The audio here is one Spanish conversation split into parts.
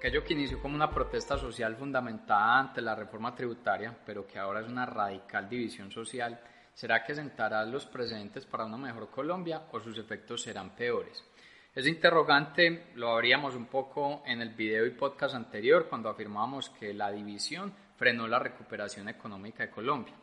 Aquello que inició como una protesta social fundamentada ante la reforma tributaria, pero que ahora es una radical división social, ¿será que sentará los presentes para una mejor Colombia o sus efectos serán peores? Ese interrogante lo abríamos un poco en el video y podcast anterior cuando afirmábamos que la división frenó la recuperación económica de Colombia.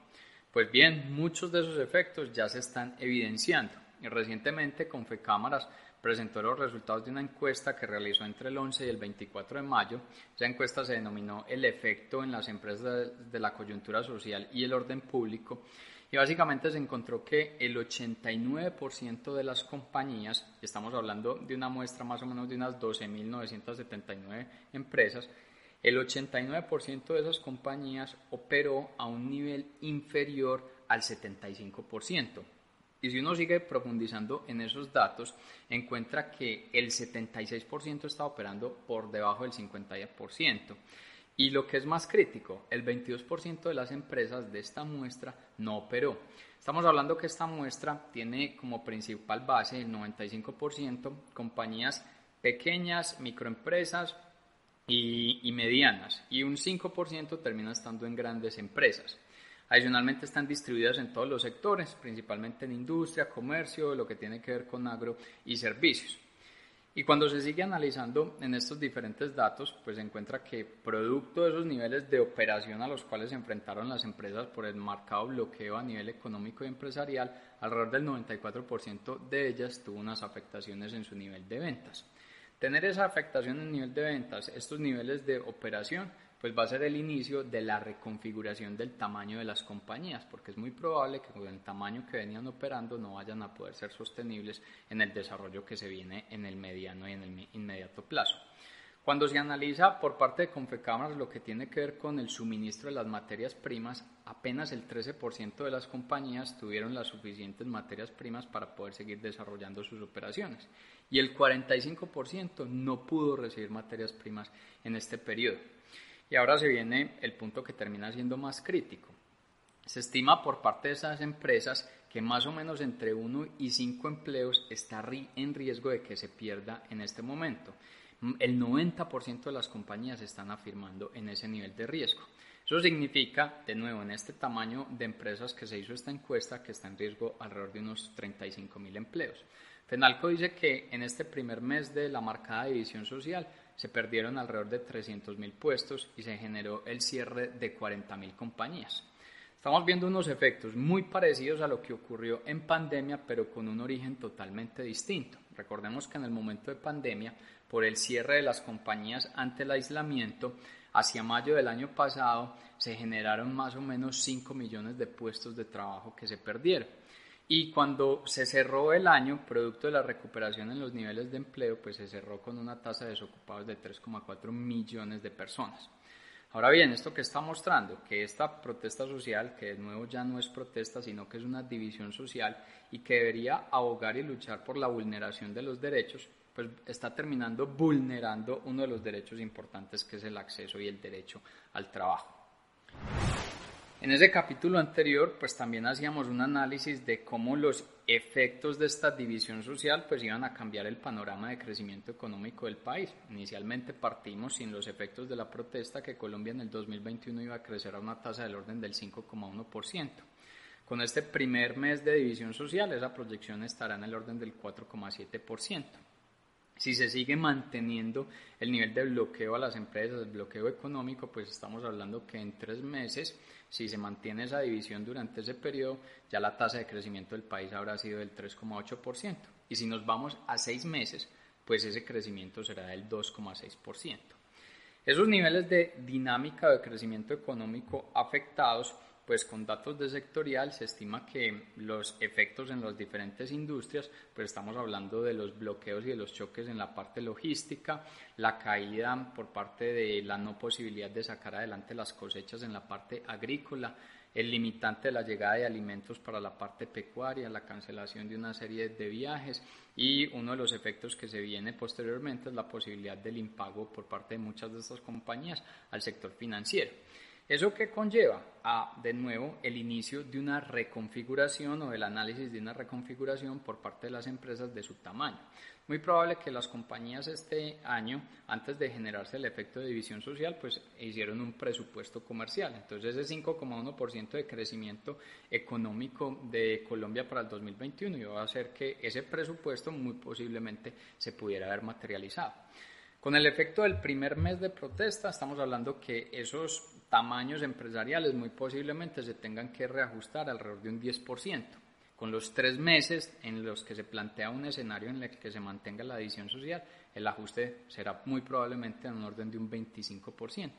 Pues bien, muchos de esos efectos ya se están evidenciando. Recientemente Confecámaras presentó los resultados de una encuesta que realizó entre el 11 y el 24 de mayo. Esa encuesta se denominó El efecto en las empresas de la coyuntura social y el orden público. Y básicamente se encontró que el 89% de las compañías, estamos hablando de una muestra más o menos de unas 12.979 empresas, el 89% de esas compañías operó a un nivel inferior al 75%. Y si uno sigue profundizando en esos datos, encuentra que el 76% está operando por debajo del 50%. Y lo que es más crítico, el 22% de las empresas de esta muestra no operó. Estamos hablando que esta muestra tiene como principal base el 95% compañías pequeñas, microempresas y, medianas, y un 5% termina estando en grandes empresas. Adicionalmente están distribuidas en todos los sectores, principalmente en industria, comercio, lo que tiene que ver con agro y servicios. Y cuando se sigue analizando en estos diferentes datos, pues se encuentra que producto de esos niveles de operación a los cuales se enfrentaron las empresas por el marcado bloqueo a nivel económico y empresarial, alrededor del 94% de ellas tuvo unas afectaciones en su nivel de ventas. Tener esa afectación en nivel de ventas, estos niveles de operación, pues va a ser el inicio de la reconfiguración del tamaño de las compañías, porque es muy probable que con el tamaño que venían operando no vayan a poder ser sostenibles en el desarrollo que se viene en el mediano y en el inmediato plazo. Cuando se analiza por parte de Confecámaras lo que tiene que ver con el suministro de las materias primas, apenas el 13% de las compañías tuvieron las suficientes materias primas para poder seguir desarrollando sus operaciones y el 45% no pudo recibir materias primas en este periodo. Y ahora se viene el punto que termina siendo más crítico. Se estima por parte de esas empresas que más o menos entre 1 y 5 empleos está en riesgo de que se pierda en este momento. El 90% de las compañías están afirmando en ese nivel de riesgo. Eso significa, de nuevo, en este tamaño de empresas que se hizo esta encuesta, que está en riesgo alrededor de unos 35 mil empleos. Fenalco dice que en este primer mes de la marcada división social se perdieron alrededor de 300.000 puestos y se generó el cierre de 40.000 compañías. Estamos viendo unos efectos muy parecidos a lo que ocurrió en pandemia, pero con un origen totalmente distinto. Recordemos que en el momento de pandemia, por el cierre de las compañías ante el aislamiento, hacia mayo del año pasado se generaron más o menos 5 millones de puestos de trabajo que se perdieron. Y cuando se cerró el año, producto de la recuperación en los niveles de empleo, pues se cerró con una tasa de desocupados de 3,4 millones de personas. Ahora bien, esto que está mostrando, que esta protesta social, que de nuevo ya no es protesta, sino que es una división social y que debería abogar y luchar por la vulneración de los derechos, pues está terminando vulnerando uno de los derechos importantes que es el acceso y el derecho al trabajo. En ese capítulo anterior, pues también hacíamos un análisis de cómo los efectos de esta división social pues iban a cambiar el panorama de crecimiento económico del país. Inicialmente partimos sin los efectos de la protesta que Colombia en el 2021 iba a crecer a una tasa del orden del 5,1%. Con este primer mes de división social, esa proyección estará en el orden del 4,7%. Si se sigue manteniendo el nivel de bloqueo a las empresas, el bloqueo económico, pues estamos hablando que en tres meses, si se mantiene esa división durante ese periodo, ya la tasa de crecimiento del país habrá sido del 3,8%. Y si nos vamos a seis meses, pues ese crecimiento será del 2,6%. Esos niveles de dinámica de crecimiento económico afectados pues con datos de sectorial se estima que los efectos en las diferentes industrias, pues estamos hablando de los bloqueos y de los choques en la parte logística, la caída por parte de la no posibilidad de sacar adelante las cosechas en la parte agrícola, el limitante de la llegada de alimentos para la parte pecuaria, la cancelación de una serie de viajes y uno de los efectos que se viene posteriormente es la posibilidad del impago por parte de muchas de estas compañías al sector financiero. ¿Eso que conlleva? A, de nuevo, el inicio de una reconfiguración o el análisis de una reconfiguración por parte de las empresas de su tamaño. Muy probable que las compañías este año, antes de generarse el efecto de división social, pues hicieron un presupuesto comercial. Entonces ese 5,1% de crecimiento económico de Colombia para el 2021 iba a hacer que ese presupuesto muy posiblemente se pudiera haber materializado. Con el efecto del primer mes de protesta, estamos hablando que esos tamaños empresariales muy posiblemente se tengan que reajustar alrededor de un 10%. Con los tres meses en los que se plantea un escenario en el que se mantenga la división social, el ajuste será muy probablemente en un orden de un 25%.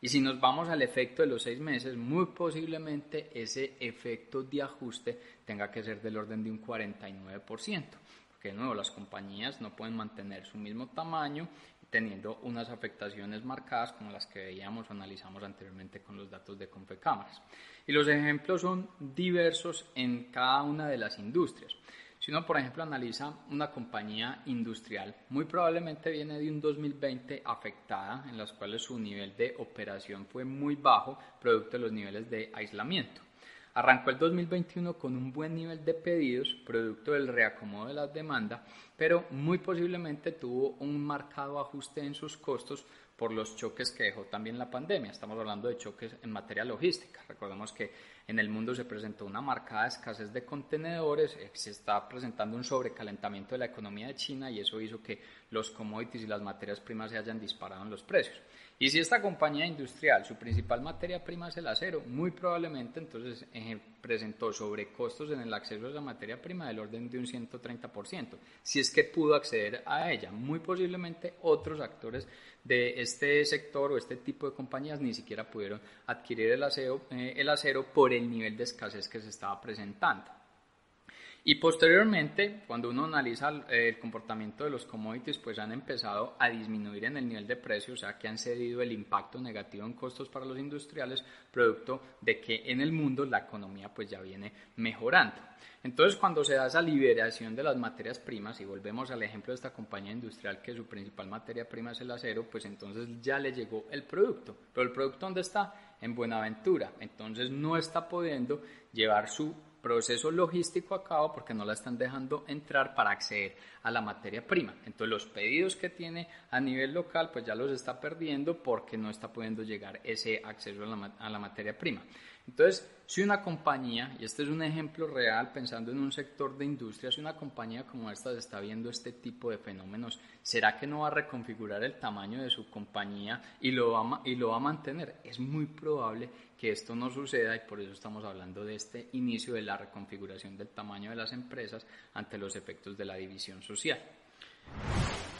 Y si nos vamos al efecto de los seis meses, muy posiblemente ese efecto de ajuste tenga que ser del orden de un 49%, porque de nuevo las compañías no pueden mantener su mismo tamaño teniendo unas afectaciones marcadas como las que veíamos o analizamos anteriormente con los datos de Confecámaras. Y los ejemplos son diversos en cada una de las industrias. Si uno, por ejemplo, analiza una compañía industrial, muy probablemente viene de un 2020 afectada, en las cuales su nivel de operación fue muy bajo, producto de los niveles de aislamiento. Arrancó el 2021 con un buen nivel de pedidos, producto del reacomodo de la demanda, pero muy posiblemente tuvo un marcado ajuste en sus costos por los choques que dejó también la pandemia. Estamos hablando de choques en materia logística. Recordemos que en el mundo se presentó una marcada escasez de contenedores, eh, se está presentando un sobrecalentamiento de la economía de China y eso hizo que los commodities y las materias primas se hayan disparado en los precios. Y si esta compañía industrial, su principal materia prima es el acero, muy probablemente entonces eh, presentó sobrecostos en el acceso a esa materia prima del orden de un 130%, si es que pudo acceder a ella. Muy posiblemente otros actores de este sector o este tipo de compañías ni siquiera pudieron adquirir el acero, eh, el acero por el nivel de escasez que se estaba presentando. Y posteriormente, cuando uno analiza el comportamiento de los commodities, pues han empezado a disminuir en el nivel de precio, o sea que han cedido el impacto negativo en costos para los industriales, producto de que en el mundo la economía pues ya viene mejorando. Entonces, cuando se da esa liberación de las materias primas, y volvemos al ejemplo de esta compañía industrial que su principal materia prima es el acero, pues entonces ya le llegó el producto. Pero el producto ¿dónde está? En Buenaventura. Entonces no está pudiendo llevar su proceso logístico a cabo porque no la están dejando entrar para acceder a la materia prima. Entonces los pedidos que tiene a nivel local pues ya los está perdiendo porque no está pudiendo llegar ese acceso a la, a la materia prima. Entonces, si una compañía, y este es un ejemplo real pensando en un sector de industria, si una compañía como esta está viendo este tipo de fenómenos, ¿será que no va a reconfigurar el tamaño de su compañía y lo va, y lo va a mantener? Es muy probable que esto no suceda y por eso estamos hablando de este inicio de la reconfiguración del tamaño de las empresas ante los efectos de la división social.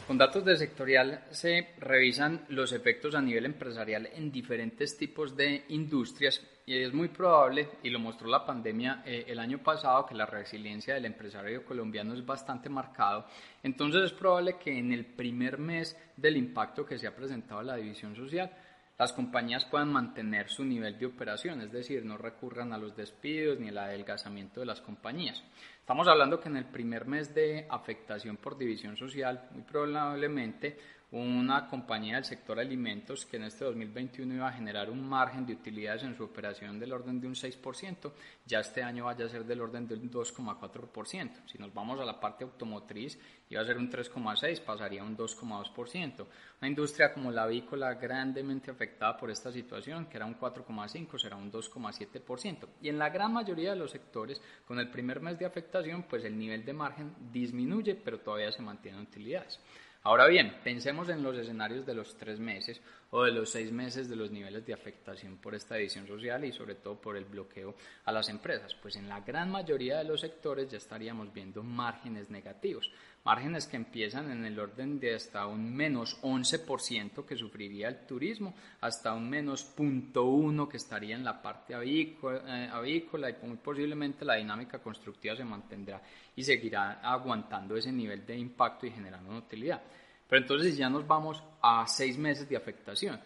Con datos de sectorial se revisan los efectos a nivel empresarial en diferentes tipos de industrias y es muy probable, y lo mostró la pandemia eh, el año pasado, que la resiliencia del empresario colombiano es bastante marcado. Entonces es probable que en el primer mes del impacto que se ha presentado la división social, las compañías puedan mantener su nivel de operación, es decir, no recurran a los despidos ni al adelgazamiento de las compañías. Estamos hablando que en el primer mes de afectación por división social, muy probablemente una compañía del sector alimentos que en este 2021 iba a generar un margen de utilidades en su operación del orden de un 6%, ya este año vaya a ser del orden del 2,4%. Si nos vamos a la parte automotriz, iba a ser un 3,6, pasaría a un 2,2%. Una industria como la avícola grandemente afectada por esta situación, que era un 4,5, será un 2,7%. Y en la gran mayoría de los sectores, con el primer mes de afectación, pues el nivel de margen disminuye, pero todavía se mantienen utilidades. Ahora bien, pensemos en los escenarios de los tres meses o de los seis meses de los niveles de afectación por esta edición social y sobre todo por el bloqueo a las empresas. Pues en la gran mayoría de los sectores ya estaríamos viendo márgenes negativos, márgenes que empiezan en el orden de hasta un menos 11% que sufriría el turismo, hasta un menos 0.1 que estaría en la parte avícola, eh, avícola y muy posiblemente la dinámica constructiva se mantendrá y seguirá aguantando ese nivel de impacto y generando una utilidad. Pero entonces ya nos vamos a seis meses de afectación.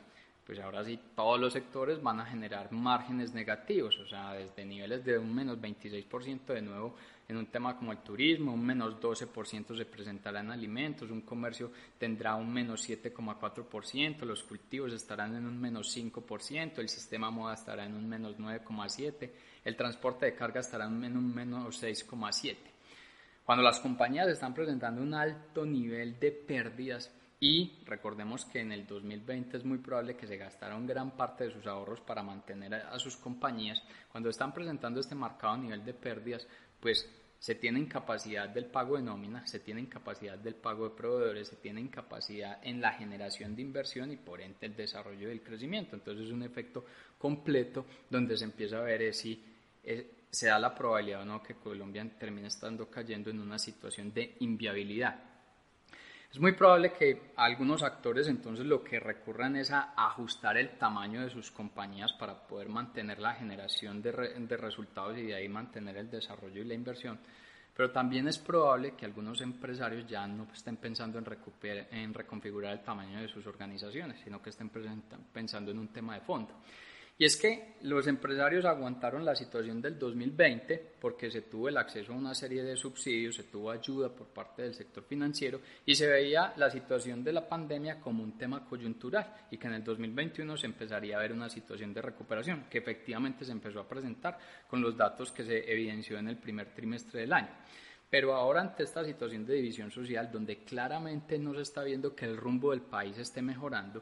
pues ahora sí todos los sectores van a generar márgenes negativos, o sea, desde niveles de un menos 26% de nuevo en un tema como el turismo, un menos 12% se presentará en alimentos, un comercio tendrá un menos 7,4%, los cultivos estarán en un menos 5%, el sistema moda estará en un menos 9,7%, el transporte de carga estará en un menos 6,7%. Cuando las compañías están presentando un alto nivel de pérdidas, y recordemos que en el 2020 es muy probable que se gastaron gran parte de sus ahorros para mantener a sus compañías. Cuando están presentando este marcado nivel de pérdidas, pues se tiene incapacidad del pago de nómina, se tiene incapacidad del pago de proveedores, se tiene incapacidad en la generación de inversión y por ende el desarrollo del crecimiento. Entonces es un efecto completo donde se empieza a ver si eh, se da la probabilidad o no que Colombia termine estando cayendo en una situación de inviabilidad. Es muy probable que algunos actores entonces lo que recurran es a ajustar el tamaño de sus compañías para poder mantener la generación de, resultados y de ahí mantener el desarrollo y la inversión. Pero también es probable que algunos empresarios ya no estén pensando en, en reconfigurar el tamaño de sus organizaciones, sino que estén pensando en un tema de fondo. Y es que los empresarios aguantaron la situación del 2020 porque se tuvo el acceso a una serie de subsidios, se tuvo ayuda por parte del sector financiero y se veía la situación de la pandemia como un tema coyuntural y que en el 2021 se empezaría a ver una situación de recuperación que efectivamente se empezó a presentar con los datos que se evidenció en el primer trimestre del año. Pero ahora ante esta situación de división social donde claramente no se está viendo que el rumbo del país esté mejorando,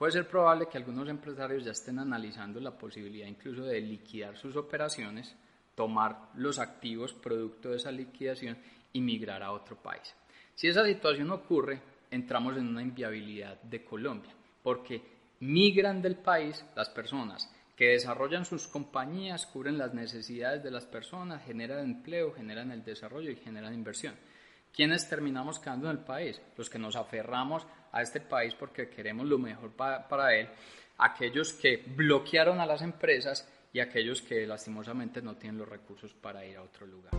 Puede ser probable que algunos empresarios ya estén analizando la posibilidad incluso de liquidar sus operaciones, tomar los activos producto de esa liquidación y migrar a otro país. Si esa situación ocurre, entramos en una inviabilidad de Colombia, porque migran del país las personas que desarrollan sus compañías, cubren las necesidades de las personas, generan empleo, generan el desarrollo y generan inversión. ¿Quiénes terminamos quedando en el país? Los que nos aferramos a este país porque queremos lo mejor para él, aquellos que bloquearon a las empresas y aquellos que lastimosamente no tienen los recursos para ir a otro lugar.